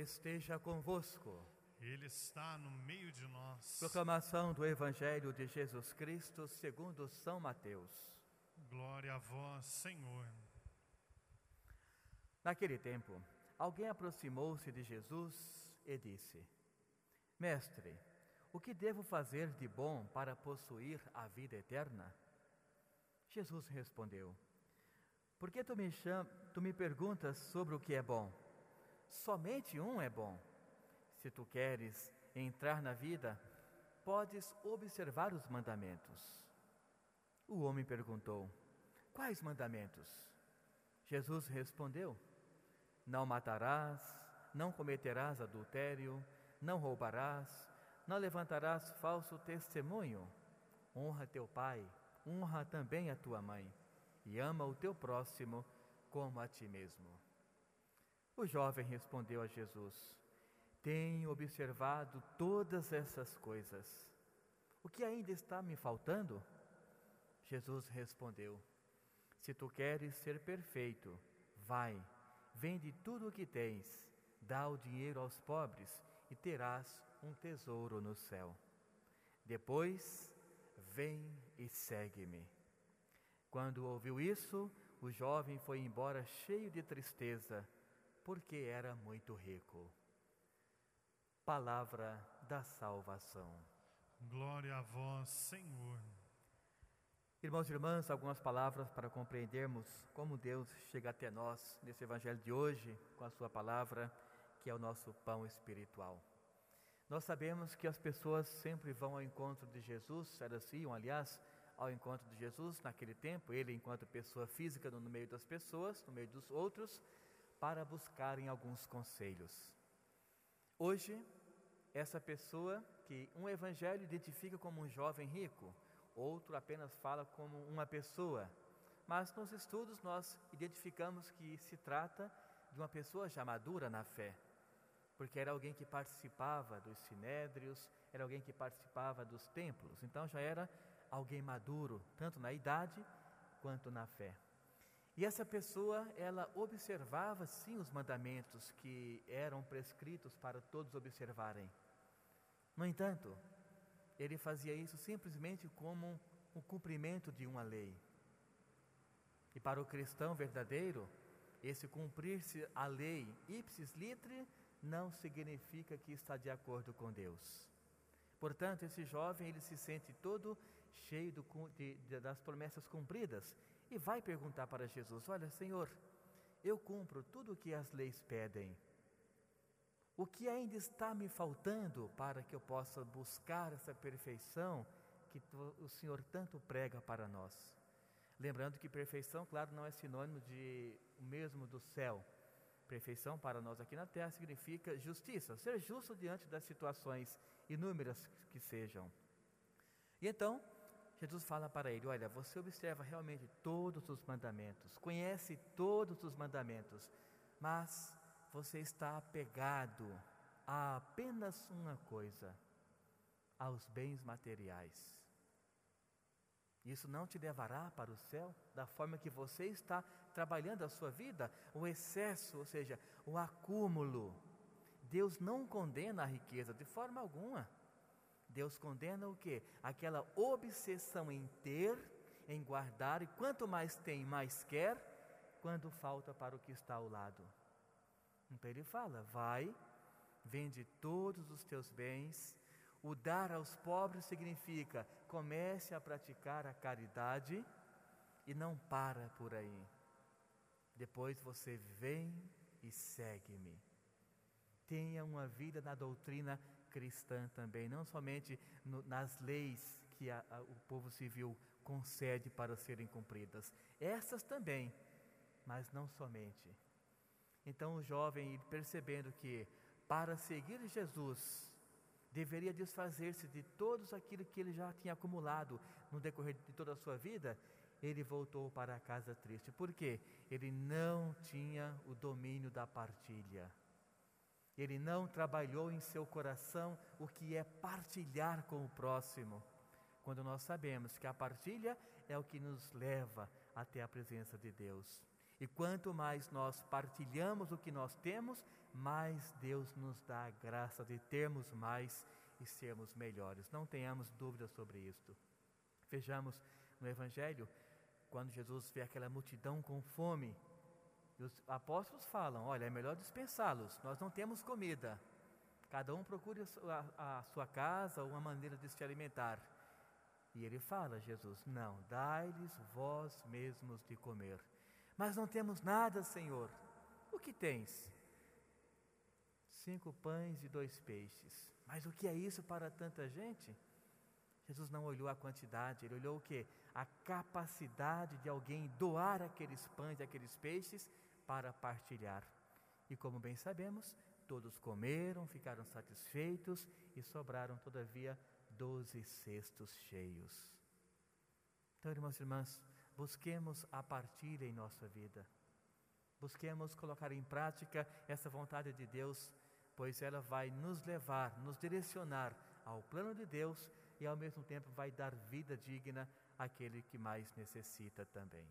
esteja convosco. Ele está no meio de nós. Proclamação do Evangelho de Jesus Cristo segundo São Mateus. Glória a vós, Senhor. Naquele tempo, alguém aproximou-se de Jesus e disse: Mestre, o que devo fazer de bom para possuir a vida eterna? Jesus respondeu: Por que tu me, cham... tu me perguntas sobre o que é bom? Somente um é bom. Se tu queres entrar na vida, podes observar os mandamentos. O homem perguntou: Quais mandamentos? Jesus respondeu: Não matarás, não cometerás adultério, não roubarás, não levantarás falso testemunho. Honra teu pai, honra também a tua mãe, e ama o teu próximo como a ti mesmo. O jovem respondeu a Jesus: tenho observado todas essas coisas. O que ainda está me faltando? Jesus respondeu: Se tu queres ser perfeito, vai, vende tudo o que tens, dá o dinheiro aos pobres e terás um tesouro no céu. Depois, vem e segue-me. Quando ouviu isso, o jovem foi embora cheio de tristeza, porque era muito rico. Palavra da salvação. Glória a vós, Senhor. Irmãos e irmãs, algumas palavras para compreendermos como Deus chega até nós nesse evangelho de hoje, com a Sua palavra, que é o nosso pão espiritual. Nós sabemos que as pessoas sempre vão ao encontro de Jesus, elas iam, aliás, ao encontro de Jesus naquele tempo, ele enquanto pessoa física no meio das pessoas, no meio dos outros, para buscarem alguns conselhos. Hoje, essa pessoa que um evangelho identifica como um jovem rico, outro apenas fala como uma pessoa. Mas nos estudos nós identificamos que se trata de uma pessoa já madura na fé, porque era alguém que participava dos sinédrios, era alguém que participava dos templos, então já era alguém maduro, tanto na idade quanto na fé. E essa pessoa, ela observava sim os mandamentos que eram prescritos para todos observarem. No entanto, ele fazia isso simplesmente como o cumprimento de uma lei. E para o cristão verdadeiro, esse cumprir-se a lei ipsis litre não significa que está de acordo com Deus. Portanto, esse jovem ele se sente todo cheio do, de, de, das promessas cumpridas e vai perguntar para Jesus: Olha, Senhor, eu cumpro tudo o que as leis pedem. O que ainda está me faltando para que eu possa buscar essa perfeição que o Senhor tanto prega para nós? Lembrando que perfeição, claro, não é sinônimo de o mesmo do céu. Perfeição para nós aqui na terra significa justiça, ser justo diante das situações inúmeras que sejam. E então, Jesus fala para ele: Olha, você observa realmente todos os mandamentos, conhece todos os mandamentos, mas você está apegado a apenas uma coisa: aos bens materiais. Isso não te levará para o céu da forma que você está trabalhando a sua vida, o excesso, ou seja, o acúmulo. Deus não condena a riqueza de forma alguma. Deus condena o que? Aquela obsessão em ter, em guardar, e quanto mais tem, mais quer, quando falta para o que está ao lado. Então ele fala: vai, vende todos os teus bens. O dar aos pobres significa comece a praticar a caridade e não para por aí. Depois você vem e segue-me. Tenha uma vida na doutrina cristã também, não somente no, nas leis que a, a, o povo civil concede para serem cumpridas, essas também, mas não somente. Então o jovem, percebendo que para seguir Jesus, deveria desfazer-se de todos aquilo que ele já tinha acumulado no decorrer de toda a sua vida, ele voltou para a casa triste. Por quê? Ele não tinha o domínio da partilha. Ele não trabalhou em seu coração o que é partilhar com o próximo. Quando nós sabemos que a partilha é o que nos leva até a presença de Deus. E quanto mais nós partilhamos o que nós temos, mais Deus nos dá a graça de termos mais e sermos melhores. Não tenhamos dúvidas sobre isto. Vejamos no Evangelho, quando Jesus vê aquela multidão com fome, e os apóstolos falam: Olha, é melhor dispensá-los, nós não temos comida. Cada um procure a, sua casa, uma maneira de se alimentar. E ele fala, Jesus: Não, dai-lhes vós mesmos de comer. Mas não temos nada, Senhor. O que tens? Cinco pães e dois peixes. Mas o que é isso para tanta gente? Jesus não olhou a quantidade, ele olhou o que? A capacidade de alguém doar aqueles pães e aqueles peixes para partilhar. E como bem sabemos, todos comeram, ficaram satisfeitos e sobraram, todavia, doze cestos cheios. Então, irmãos e irmãs, busquemos a partilha em nossa vida. Busquemos colocar em prática essa vontade de Deus, pois ela vai nos levar, nos direcionar ao plano de Deus e ao mesmo tempo vai dar vida digna àquele que mais necessita também.